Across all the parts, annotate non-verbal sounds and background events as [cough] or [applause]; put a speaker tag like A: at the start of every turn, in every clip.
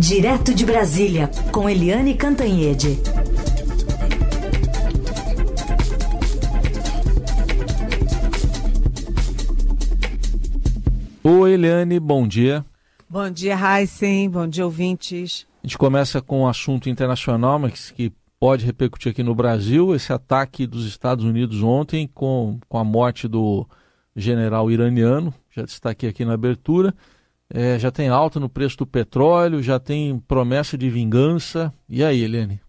A: Direto de Brasília, com Eliane Cantanhede.
B: Oi, Eliane, bom dia.
C: Bom dia, Heisen. Bom dia, ouvintes.
B: A gente começa com um assunto internacional, mas que pode repercutir aqui no Brasil. Esse ataque dos Estados Unidos ontem com, com a morte do general iraniano, já destaquei aqui na abertura. É, já tem alta no preço do petróleo, já tem promessa de vingança. E aí, Helene?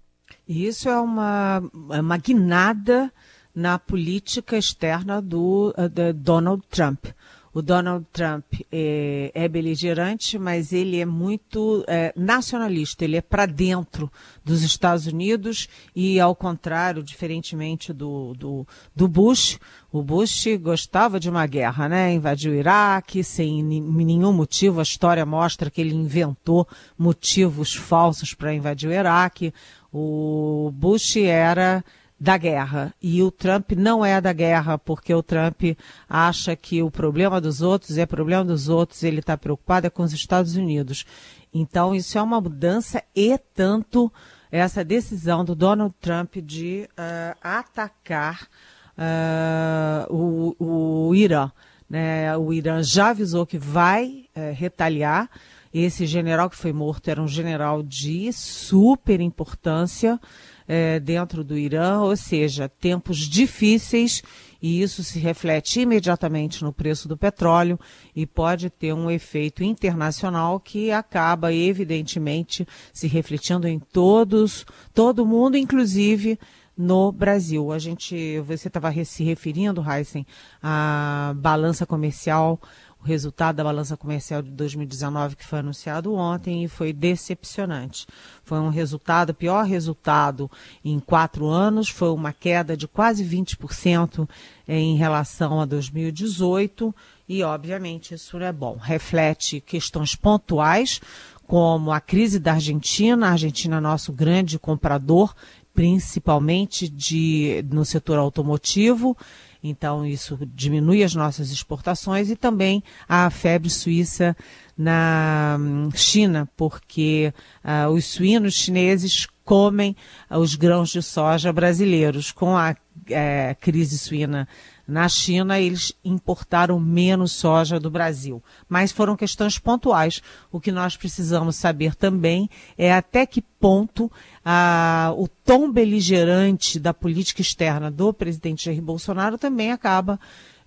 C: Isso é uma, é uma guinada na política externa do, uh, do Donald Trump. O Donald Trump é, é beligerante, mas ele é muito é, nacionalista, ele é para dentro dos Estados Unidos e, ao contrário, diferentemente do, do, do, Bush, o Bush gostava de uma guerra, né? Invadiu o Iraque sem nenhum motivo, a história mostra que ele inventou motivos falsos para invadir o Iraque. O Bush era da guerra. E o Trump não é da guerra, porque o Trump acha que o problema dos outros é problema dos outros, ele está preocupado é com os Estados Unidos. Então, isso é uma mudança e tanto essa decisão do Donald Trump de uh, atacar uh, o, o Irã. Né? O Irã já avisou que vai uh, retaliar. Esse general que foi morto era um general de super importância é, dentro do Irã, ou seja, tempos difíceis e isso se reflete imediatamente no preço do petróleo e pode ter um efeito internacional que acaba evidentemente se refletindo em todos, todo mundo, inclusive no Brasil. A gente, você estava se referindo, Heisen, à balança comercial o resultado da balança comercial de 2019 que foi anunciado ontem e foi decepcionante. Foi um resultado, pior resultado em quatro anos, foi uma queda de quase 20% em relação a 2018 e, obviamente, isso não é bom. Reflete questões pontuais, como a crise da Argentina. A Argentina é nosso grande comprador, principalmente de, no setor automotivo então, isso diminui as nossas exportações e também a febre suíça na hum, China, porque uh, os suínos chineses comem os grãos de soja brasileiros. Com a uh, crise suína na China, eles importaram menos soja do Brasil. Mas foram questões pontuais. O que nós precisamos saber também é até que ponto ah, o tom beligerante da política externa do presidente Jair Bolsonaro também acaba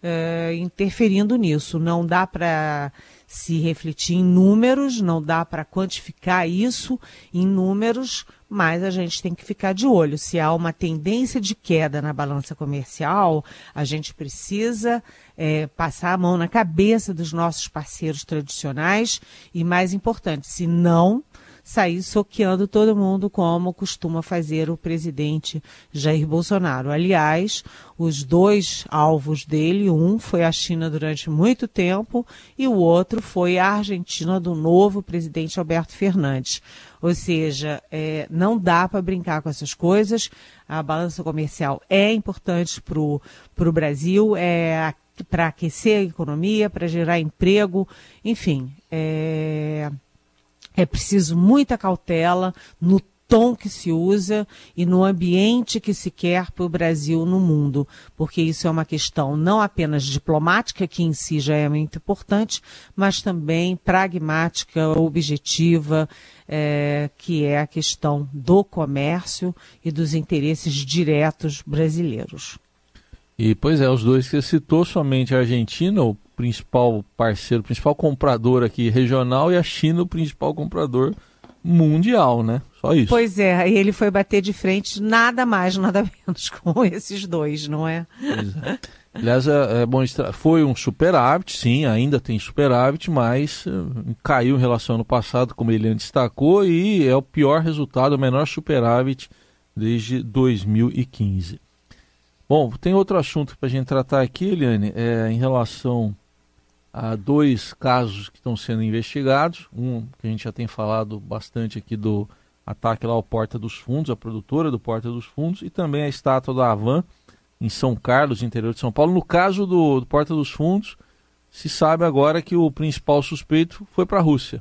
C: eh, interferindo nisso. Não dá para se refletir em números, não dá para quantificar isso em números, mas a gente tem que ficar de olho. Se há uma tendência de queda na balança comercial, a gente precisa é, passar a mão na cabeça dos nossos parceiros tradicionais e, mais importante, se não sair soqueando todo mundo, como costuma fazer o presidente Jair Bolsonaro. Aliás, os dois alvos dele, um foi a China durante muito tempo e o outro foi a Argentina do novo presidente Alberto Fernandes. Ou seja, é, não dá para brincar com essas coisas. A balança comercial é importante para o Brasil, é para aquecer a economia, para gerar emprego, enfim. É, é preciso muita cautela no tom que se usa e no ambiente que se quer para o Brasil no mundo, porque isso é uma questão não apenas diplomática, que em si já é muito importante, mas também pragmática, objetiva, é, que é a questão do comércio e dos interesses diretos brasileiros.
B: E pois é, os dois que você citou, somente a Argentina, o principal parceiro, o principal comprador aqui regional, e a China, o principal comprador mundial, né? Só isso.
C: Pois é, aí ele foi bater de frente nada mais, [laughs] nada menos com esses dois, não é?
B: é. Aliás, é, é bom foi um superávit, sim, ainda tem superávit, mas uh, caiu em relação ao ano passado, como ele destacou, e é o pior resultado, o menor superávit desde 2015. Bom, tem outro assunto para a gente tratar aqui, Eliane, é, em relação a dois casos que estão sendo investigados. Um que a gente já tem falado bastante aqui do ataque lá ao Porta dos Fundos, a produtora do Porta dos Fundos, e também a estátua da Havan em São Carlos, interior de São Paulo. No caso do, do Porta dos Fundos, se sabe agora que o principal suspeito foi para a Rússia.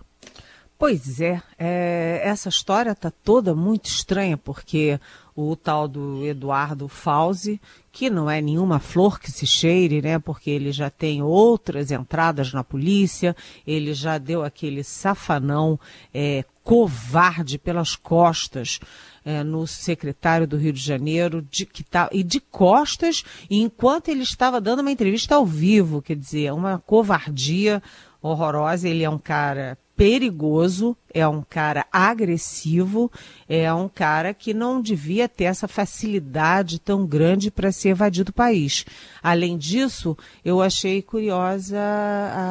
C: Pois é, é essa história está toda muito estranha, porque o tal do Eduardo Fauzi, que não é nenhuma flor que se cheire, né? Porque ele já tem outras entradas na polícia, ele já deu aquele safanão é, covarde pelas costas é, no secretário do Rio de Janeiro, de, que tá, e de costas, enquanto ele estava dando uma entrevista ao vivo, quer dizer, uma covardia horrorosa. Ele é um cara perigoso, é um cara agressivo, é um cara que não devia ter essa facilidade tão grande para se evadir do país. Além disso, eu achei curiosa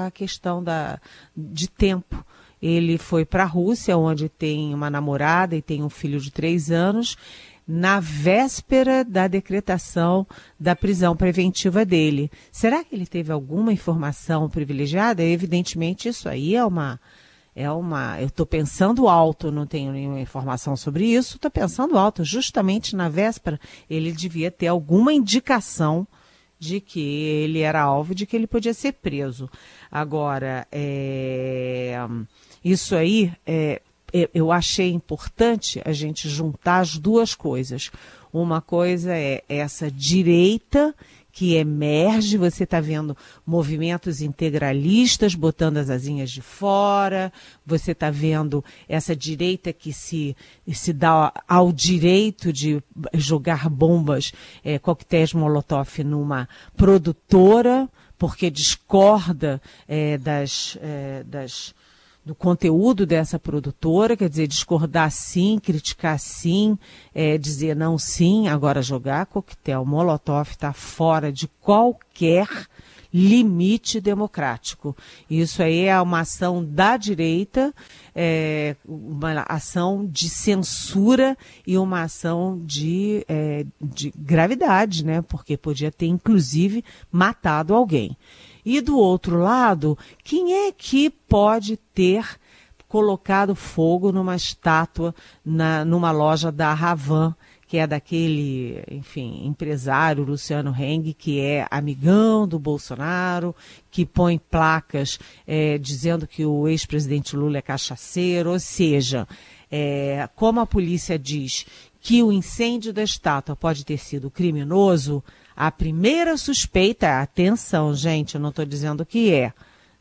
C: a questão da, de tempo. Ele foi para a Rússia, onde tem uma namorada e tem um filho de três anos na véspera da decretação da prisão preventiva dele. Será que ele teve alguma informação privilegiada? Evidentemente, isso aí é uma. É uma. Eu estou pensando alto, não tenho nenhuma informação sobre isso, estou pensando alto. Justamente na véspera, ele devia ter alguma indicação de que ele era alvo, de que ele podia ser preso. Agora, é, isso aí é, eu achei importante a gente juntar as duas coisas. Uma coisa é essa direita que emerge, você está vendo movimentos integralistas botando as asinhas de fora, você está vendo essa direita que se, se dá ao direito de jogar bombas, é, coquetéis Molotov numa produtora, porque discorda é, das, é, das do conteúdo dessa produtora, quer dizer, discordar sim, criticar sim, é, dizer não sim, agora jogar coquetel Molotov está fora de qualquer limite democrático. Isso aí é uma ação da direita, é, uma ação de censura e uma ação de, é, de gravidade, né? Porque podia ter, inclusive, matado alguém. E do outro lado, quem é que pode ter colocado fogo numa estátua na, numa loja da Ravan, que é daquele, enfim, empresário Luciano Heng, que é amigão do Bolsonaro, que põe placas é, dizendo que o ex-presidente Lula é cachaceiro, ou seja, é, como a polícia diz que o incêndio da estátua pode ter sido criminoso, a primeira suspeita, atenção, gente, eu não estou dizendo que é.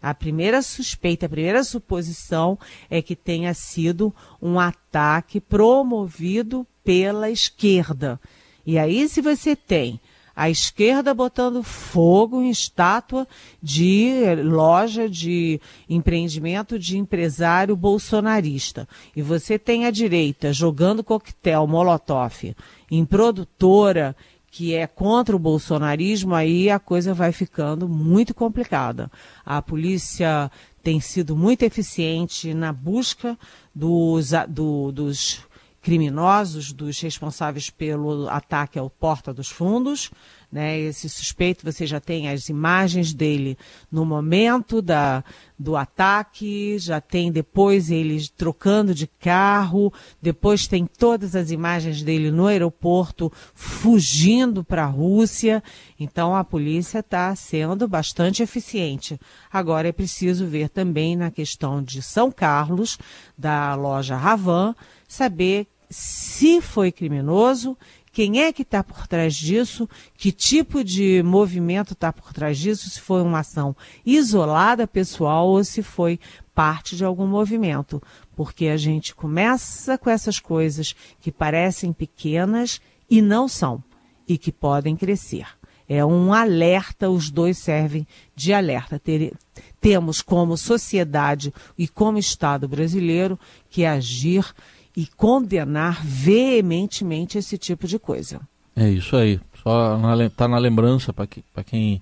C: A primeira suspeita, a primeira suposição é que tenha sido um ataque promovido pela esquerda. E aí, se você tem a esquerda botando fogo em estátua de loja de empreendimento de empresário bolsonarista, e você tem a direita jogando coquetel Molotov em produtora que é contra o bolsonarismo, aí a coisa vai ficando muito complicada. A polícia tem sido muito eficiente na busca dos, do, dos criminosos, dos responsáveis pelo ataque ao Porta dos Fundos. Né? Esse suspeito, você já tem as imagens dele no momento da, do ataque, já tem depois ele trocando de carro, depois tem todas as imagens dele no aeroporto fugindo para a Rússia. Então a polícia está sendo bastante eficiente. Agora é preciso ver também na questão de São Carlos, da loja Ravan, saber se foi criminoso quem é que está por trás disso? Que tipo de movimento está por trás disso? Se foi uma ação isolada, pessoal, ou se foi parte de algum movimento. Porque a gente começa com essas coisas que parecem pequenas e não são, e que podem crescer. É um alerta, os dois servem de alerta. Ter, temos como sociedade e como Estado brasileiro que agir e condenar veementemente esse tipo de coisa.
B: É isso aí. Só está na lembrança para que, quem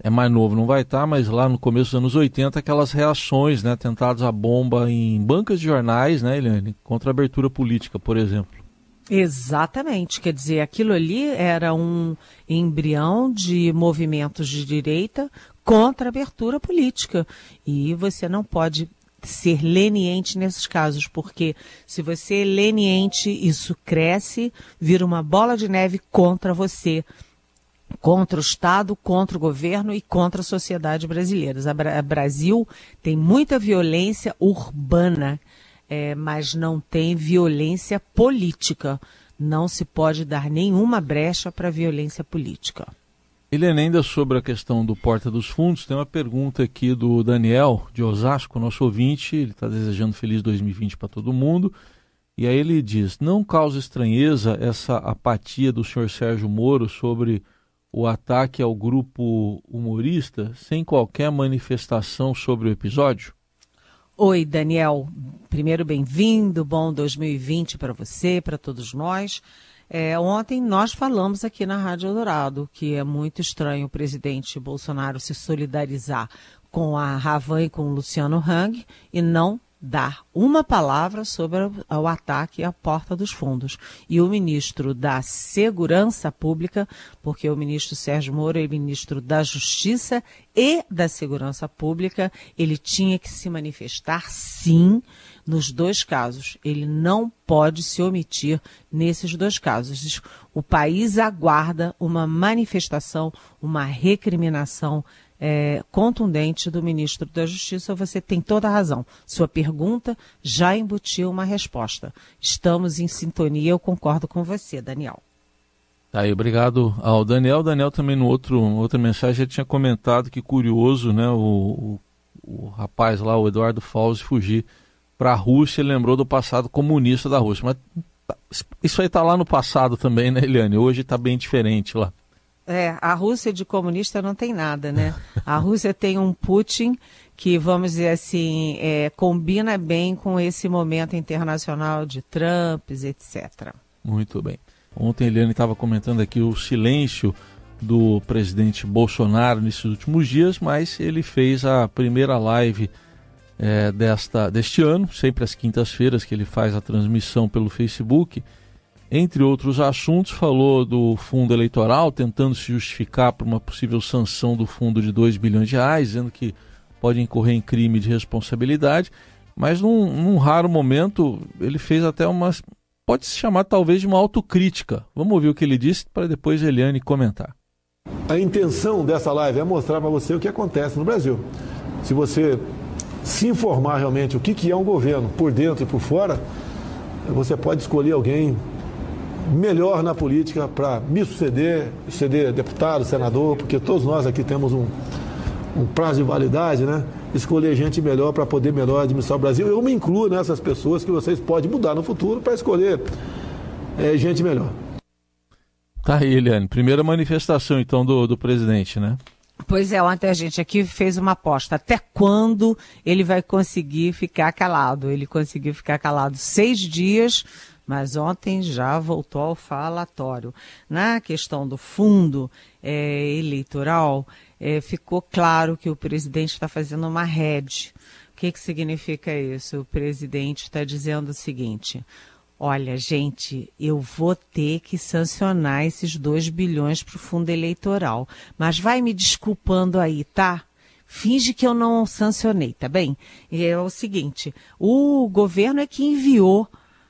B: é mais novo não vai estar, tá, mas lá no começo dos anos 80, aquelas reações, né, tentadas a bomba em bancas de jornais, né, Eliane, contra a abertura política, por exemplo.
C: Exatamente, quer dizer, aquilo ali era um embrião de movimentos de direita contra a abertura política. E você não pode ser leniente nesses casos, porque se você é leniente, isso cresce, vira uma bola de neve contra você. contra o Estado, contra o governo e contra a sociedade brasileira. O Brasil tem muita violência urbana, é, mas não tem violência política. Não se pode dar nenhuma brecha para violência política.
B: Helena, ainda sobre a questão do Porta dos Fundos, tem uma pergunta aqui do Daniel de Osasco, nosso ouvinte. Ele está desejando feliz 2020 para todo mundo. E aí ele diz: não causa estranheza essa apatia do senhor Sérgio Moro sobre o ataque ao grupo humorista sem qualquer manifestação sobre o episódio?
C: Oi, Daniel. Primeiro, bem-vindo. Bom 2020 para você, para todos nós. É, ontem nós falamos aqui na Rádio Dourado que é muito estranho o presidente Bolsonaro se solidarizar com a Ravan e com o Luciano Hang e não dar uma palavra sobre o ataque à porta dos fundos. E o ministro da Segurança Pública, porque o ministro Sérgio Moro é ministro da Justiça e da Segurança Pública, ele tinha que se manifestar sim nos dois casos. Ele não pode se omitir nesses dois casos. O país aguarda uma manifestação, uma recriminação é, contundente do ministro da Justiça, você tem toda a razão. Sua pergunta já embutiu uma resposta. Estamos em sintonia, eu concordo com você, Daniel.
B: Tá aí, obrigado ao Daniel. Daniel também no outro outra mensagem ele tinha comentado que curioso, né, o, o, o rapaz lá, o Eduardo Fauzi, fugir para a Rússia, ele lembrou do passado comunista da Rússia. Mas tá, isso aí está lá no passado também, né, Eliane? Hoje está bem diferente lá.
C: É, a Rússia de comunista não tem nada, né? A Rússia tem um Putin que, vamos dizer assim, é, combina bem com esse momento internacional de Trump, etc.
B: Muito bem. Ontem a Eliane estava comentando aqui o silêncio do presidente Bolsonaro nesses últimos dias, mas ele fez a primeira live é, desta, deste ano, sempre às quintas-feiras que ele faz a transmissão pelo Facebook entre outros assuntos, falou do fundo eleitoral, tentando se justificar por uma possível sanção do fundo de 2 bilhões de reais, dizendo que pode incorrer em crime de responsabilidade. Mas num, num raro momento, ele fez até uma. Pode se chamar talvez de uma autocrítica. Vamos ouvir o que ele disse para depois Eliane comentar.
D: A intenção dessa live é mostrar para você o que acontece no Brasil. Se você se informar realmente o que, que é um governo por dentro e por fora, você pode escolher alguém melhor na política para me suceder, suceder deputado, senador, porque todos nós aqui temos um, um prazo de validade, né? Escolher gente melhor para poder melhor administrar o Brasil. Eu me incluo nessas pessoas que vocês podem mudar no futuro para escolher é, gente melhor.
B: Tá aí, Eliane. Primeira manifestação, então, do, do presidente, né?
C: Pois é, ontem a gente aqui fez uma aposta. Até quando ele vai conseguir ficar calado? Ele conseguiu ficar calado seis dias mas ontem já voltou ao falatório. Na questão do fundo é, eleitoral, é, ficou claro que o presidente está fazendo uma rede. O que, que significa isso? O presidente está dizendo o seguinte: olha, gente, eu vou ter que sancionar esses 2 bilhões para o fundo eleitoral, mas vai me desculpando aí, tá? Finge que eu não sancionei, tá bem? É o seguinte: o governo é que enviou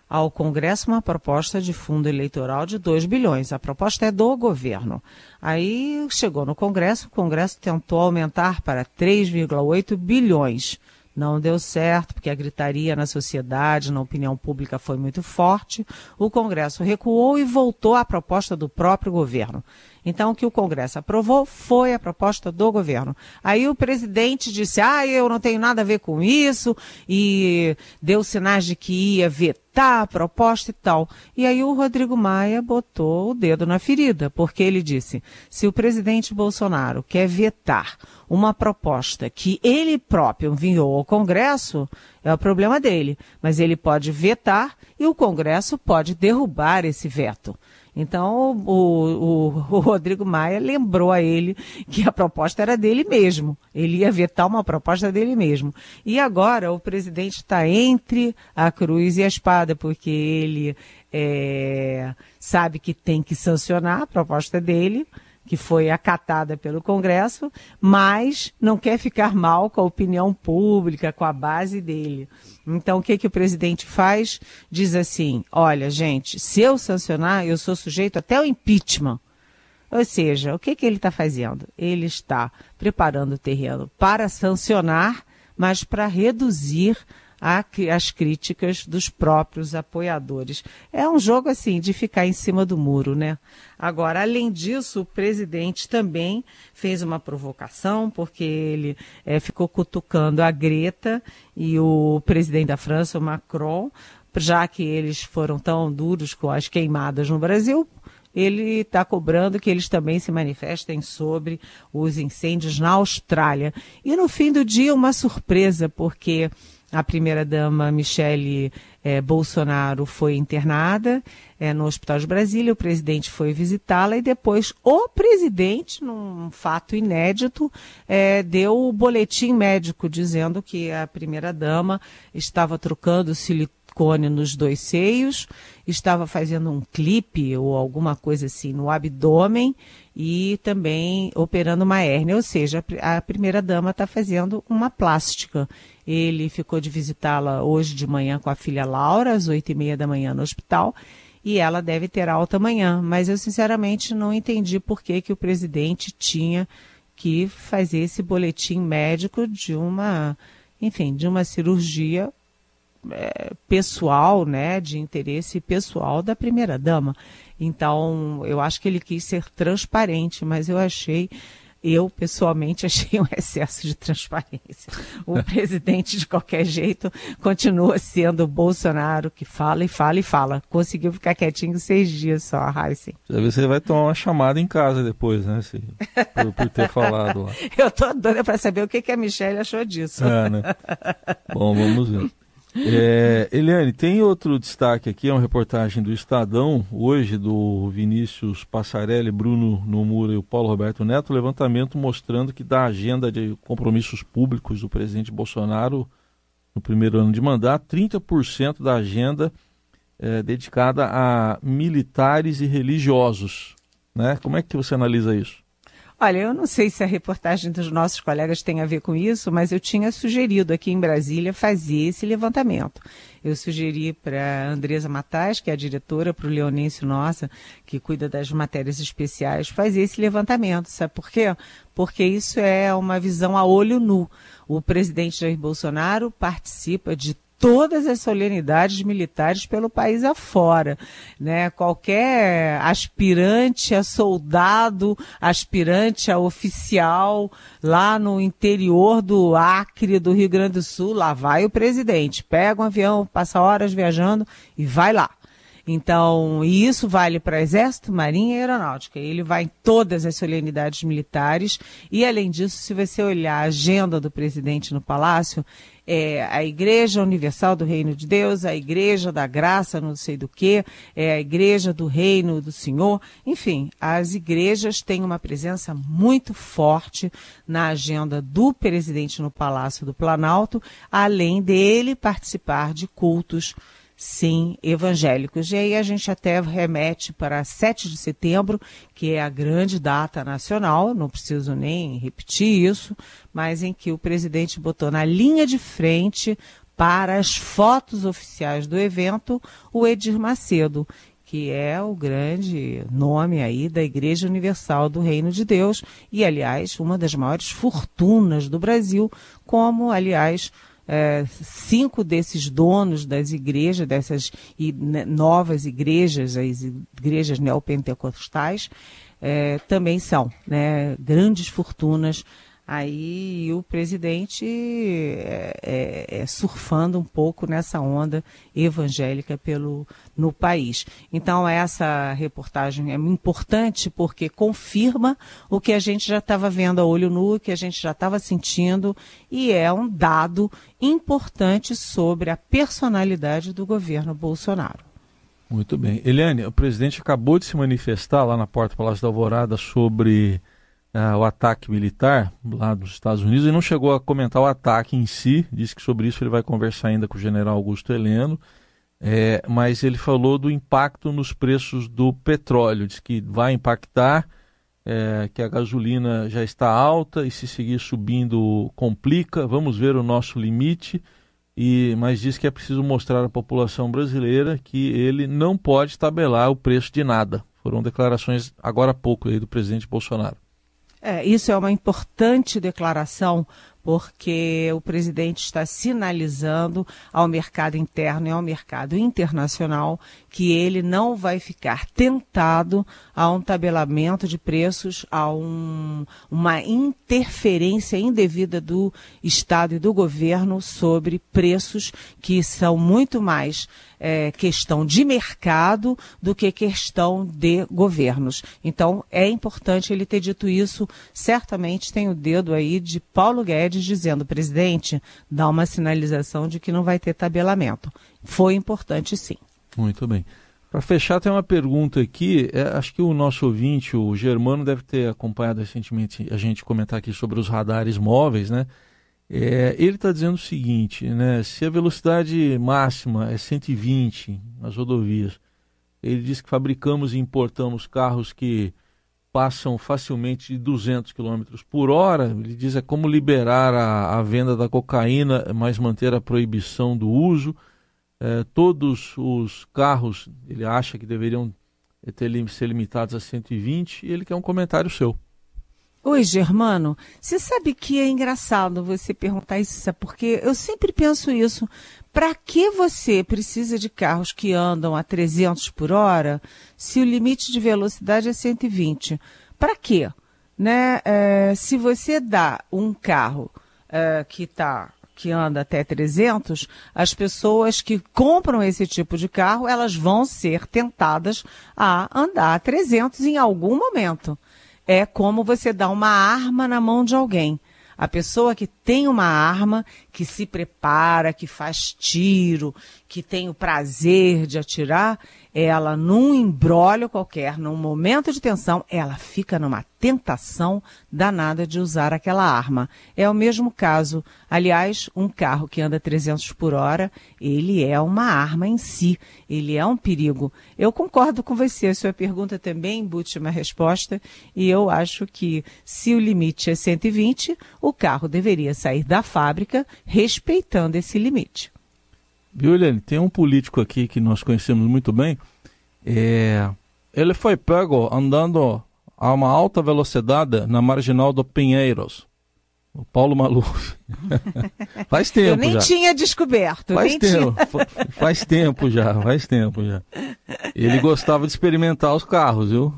C: ao Congresso uma proposta de fundo eleitoral de 2 bilhões. A proposta é do governo. Aí chegou no Congresso, o Congresso tentou aumentar para 3,8 bilhões. Não deu certo, porque a gritaria na sociedade, na opinião pública foi muito forte. O Congresso recuou e voltou à proposta do próprio governo. Então, o que o Congresso aprovou foi a proposta do governo. Aí o presidente disse: ah, eu não tenho nada a ver com isso, e deu sinais de que ia vetar a proposta e tal. E aí o Rodrigo Maia botou o dedo na ferida, porque ele disse: se o presidente Bolsonaro quer vetar uma proposta que ele próprio enviou ao Congresso, é o problema dele. Mas ele pode vetar e o Congresso pode derrubar esse veto. Então, o, o, o, Rodrigo Maia lembrou a ele que a proposta era dele mesmo. Ele ia vetar uma proposta dele mesmo. E agora o presidente está entre a cruz e a espada, porque ele é, sabe que tem que sancionar a proposta dele, que foi acatada pelo Congresso, mas não quer ficar mal com a opinião pública, com a base dele. Então, o que, que o presidente faz? Diz assim: olha, gente, se eu sancionar, eu sou sujeito até ao impeachment. Ou seja, o que, que ele está fazendo? Ele está preparando o terreno para sancionar, mas para reduzir as críticas dos próprios apoiadores. É um jogo assim de ficar em cima do muro, né? Agora, além disso, o presidente também fez uma provocação, porque ele é, ficou cutucando a Greta e o presidente da França, o Macron, já que eles foram tão duros com as queimadas no Brasil, ele está cobrando que eles também se manifestem sobre os incêndios na Austrália. E no fim do dia, uma surpresa, porque a primeira-dama Michele é, Bolsonaro foi internada é, no Hospital de Brasília, o presidente foi visitá-la e depois o presidente, num fato inédito, é, deu o boletim médico dizendo que a primeira-dama estava trocando silicone nos dois seios, estava fazendo um clipe ou alguma coisa assim no abdômen e também operando uma hérnia, ou seja, a primeira-dama está fazendo uma plástica. Ele ficou de visitá-la hoje de manhã com a filha Laura, às oito e meia da manhã no hospital, e ela deve ter alta amanhã. Mas eu sinceramente não entendi por que, que o presidente tinha que fazer esse boletim médico de uma, enfim, de uma cirurgia é, pessoal, né, de interesse pessoal da primeira dama. Então, eu acho que ele quis ser transparente, mas eu achei eu, pessoalmente, [laughs] achei um excesso de transparência. O [laughs] presidente, de qualquer jeito, continua sendo o Bolsonaro que fala e fala e fala. Conseguiu ficar quietinho seis dias só, a Heisen.
B: Você vai tomar uma chamada em casa depois, né? Se, por, por, ter [laughs] falado lá.
C: Eu tô doida para saber o que, que a Michelle achou disso.
B: É, né? Bom, vamos ver. É, Eliane, tem outro destaque aqui, é uma reportagem do Estadão, hoje, do Vinícius Passarelli, Bruno Nomura e o Paulo Roberto Neto, levantamento mostrando que da agenda de compromissos públicos do presidente Bolsonaro no primeiro ano de mandato, 30% da agenda é dedicada a militares e religiosos. Né? Como é que você analisa isso?
C: Olha, eu não sei se a reportagem dos nossos colegas tem a ver com isso, mas eu tinha sugerido aqui em Brasília fazer esse levantamento. Eu sugeri para a Andresa Matais, que é a diretora, para o Leonêncio Nossa, que cuida das matérias especiais, fazer esse levantamento. Sabe por quê? Porque isso é uma visão a olho nu. O presidente Jair Bolsonaro participa de todas as solenidades militares pelo país afora. Né? Qualquer aspirante a soldado, aspirante a oficial lá no interior do Acre, do Rio Grande do Sul, lá vai o presidente. Pega um avião, passa horas viajando e vai lá. Então, isso vale para Exército, Marinha e Aeronáutica. Ele vai em todas as solenidades militares e, além disso, se você olhar a agenda do presidente no Palácio, é a Igreja Universal do Reino de Deus, a Igreja da Graça, não sei do que, é a Igreja do Reino do Senhor. Enfim, as igrejas têm uma presença muito forte na agenda do presidente no Palácio do Planalto, além dele participar de cultos sim, evangélicos. E aí a gente até remete para 7 de setembro, que é a grande data nacional, não preciso nem repetir isso, mas em que o presidente botou na linha de frente para as fotos oficiais do evento o Edir Macedo, que é o grande nome aí da Igreja Universal do Reino de Deus e, aliás, uma das maiores fortunas do Brasil, como, aliás, é, cinco desses donos das igrejas, dessas né, novas igrejas, as igrejas neopentecostais, é, também são né, grandes fortunas Aí o presidente é, é, é, surfando um pouco nessa onda evangélica pelo, no país. Então, essa reportagem é importante porque confirma o que a gente já estava vendo a olho nu, que a gente já estava sentindo, e é um dado importante sobre a personalidade do governo Bolsonaro.
B: Muito bem. Eliane, o presidente acabou de se manifestar lá na porta do Palácio da Alvorada sobre uh, o ataque militar lá dos Estados Unidos e não chegou a comentar o ataque em si, disse que sobre isso ele vai conversar ainda com o general Augusto Heleno, é, mas ele falou do impacto nos preços do petróleo, disse que vai impactar, é, que a gasolina já está alta e se seguir subindo complica, vamos ver o nosso limite, e, mas diz que é preciso mostrar à população brasileira que ele não pode tabelar o preço de nada. Foram declarações agora há pouco aí do presidente Bolsonaro.
C: É, isso é uma importante declaração porque o presidente está sinalizando ao mercado interno e ao mercado internacional que ele não vai ficar tentado a um tabelamento de preços, a um, uma interferência indevida do Estado e do governo sobre preços que são muito mais é, questão de mercado do que questão de governos. Então, é importante ele ter dito isso. Certamente tem o dedo aí de Paulo Guedes dizendo, presidente, dá uma sinalização de que não vai ter tabelamento. Foi importante sim.
B: Muito bem. Para fechar, tem uma pergunta aqui. É, acho que o nosso ouvinte, o Germano, deve ter acompanhado recentemente a gente comentar aqui sobre os radares móveis, né? É, ele está dizendo o seguinte, né? Se a velocidade máxima é 120 nas rodovias, ele diz que fabricamos e importamos carros que passam facilmente de 200 km por hora. Ele diz é como liberar a, a venda da cocaína, mas manter a proibição do uso. É, todos os carros, ele acha que deveriam ter, ser limitados a 120 e ele quer um comentário seu.
C: Oi, Germano. Você sabe que é engraçado você perguntar isso, sabe? Porque eu sempre penso isso. Para que você precisa de carros que andam a 300 por hora se o limite de velocidade é 120? Para quê? Né? É, se você dá um carro é, que tá que anda até 300, as pessoas que compram esse tipo de carro, elas vão ser tentadas a andar a 300 em algum momento é como você dá uma arma na mão de alguém. A pessoa que tem uma arma, que se prepara, que faz tiro, que tem o prazer de atirar, ela num embrólio qualquer, num momento de tensão, ela fica numa tentação danada de usar aquela arma. É o mesmo caso. Aliás, um carro que anda 300 por hora, ele é uma arma em si. Ele é um perigo. Eu concordo com você. A sua pergunta também embute uma resposta. E eu acho que se o limite é 120, o carro deveria sair da fábrica respeitando esse limite.
B: Viu, Eliane? Tem um político aqui que nós conhecemos muito bem. É... Ele foi pego andando a uma alta velocidade na marginal do Pinheiros. O Paulo Maluf. [laughs] faz tempo
C: Eu nem
B: já.
C: tinha descoberto.
B: Faz tempo,
C: tinha...
B: faz tempo já, faz tempo já. Ele gostava de experimentar os carros, viu?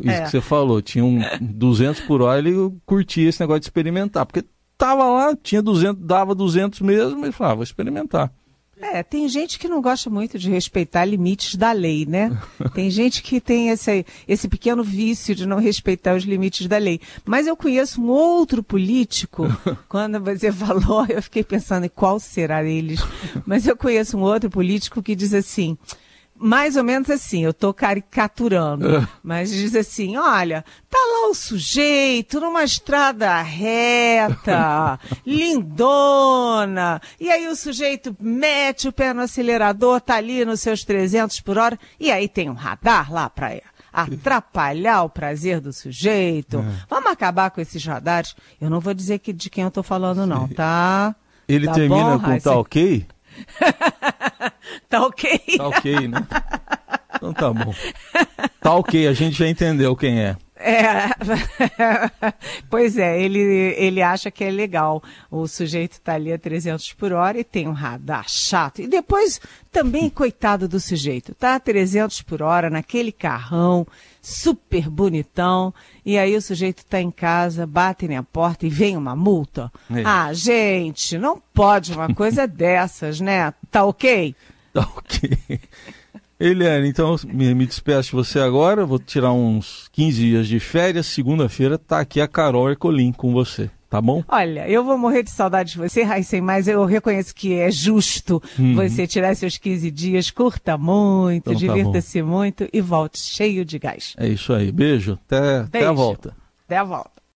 B: Isso é. que você falou, tinha um 200 por hora, ele curtia esse negócio de experimentar, porque tava lá, tinha 200, dava 200 mesmo, e falava, ah, vou experimentar.
C: É, tem gente que não gosta muito de respeitar limites da lei, né? [laughs] Tem gente que tem esse, esse pequeno vício de não respeitar os limites da lei. Mas eu conheço um outro político, [laughs] quando você falou, eu fiquei pensando em qual será eles. [laughs] Mas eu conheço um outro político que diz assim: mais ou menos assim, eu estou caricaturando, é. mas diz assim, olha, tá lá o sujeito numa estrada reta, [laughs] lindona, e aí o sujeito mete o pé no acelerador, tá ali nos seus 300 por hora, e aí tem um radar lá para atrapalhar o prazer do sujeito. É. Vamos acabar com esses radares. Eu não vou dizer que de quem eu estou falando não, tá?
B: Ele
C: tá
B: termina bom, com tá ok? [laughs] [laughs]
C: tá ok.
B: Tá ok, né? Então tá bom. Tá ok, a gente já entendeu quem é.
C: É, [laughs] pois é, ele, ele acha que é legal. O sujeito está ali a 300 por hora e tem um radar chato. E depois, também, coitado do sujeito, tá a 300 por hora naquele carrão, super bonitão, e aí o sujeito está em casa, bate na porta e vem uma multa. É. Ah, gente, não pode uma coisa [laughs] dessas, né? Tá ok?
B: Tá ok. Eliane, então me, me despeço de você agora. Vou tirar uns 15 dias de férias. Segunda-feira tá aqui a Carol Ercolim com você. Tá bom?
C: Olha, eu vou morrer de saudade de você, Raíssen, mas eu reconheço que é justo uhum. você tirar seus 15 dias, curta muito, então, tá divirta-se tá muito e volte cheio de gás.
B: É isso aí. Beijo. Até, Beijo. até a volta.
C: Até a volta.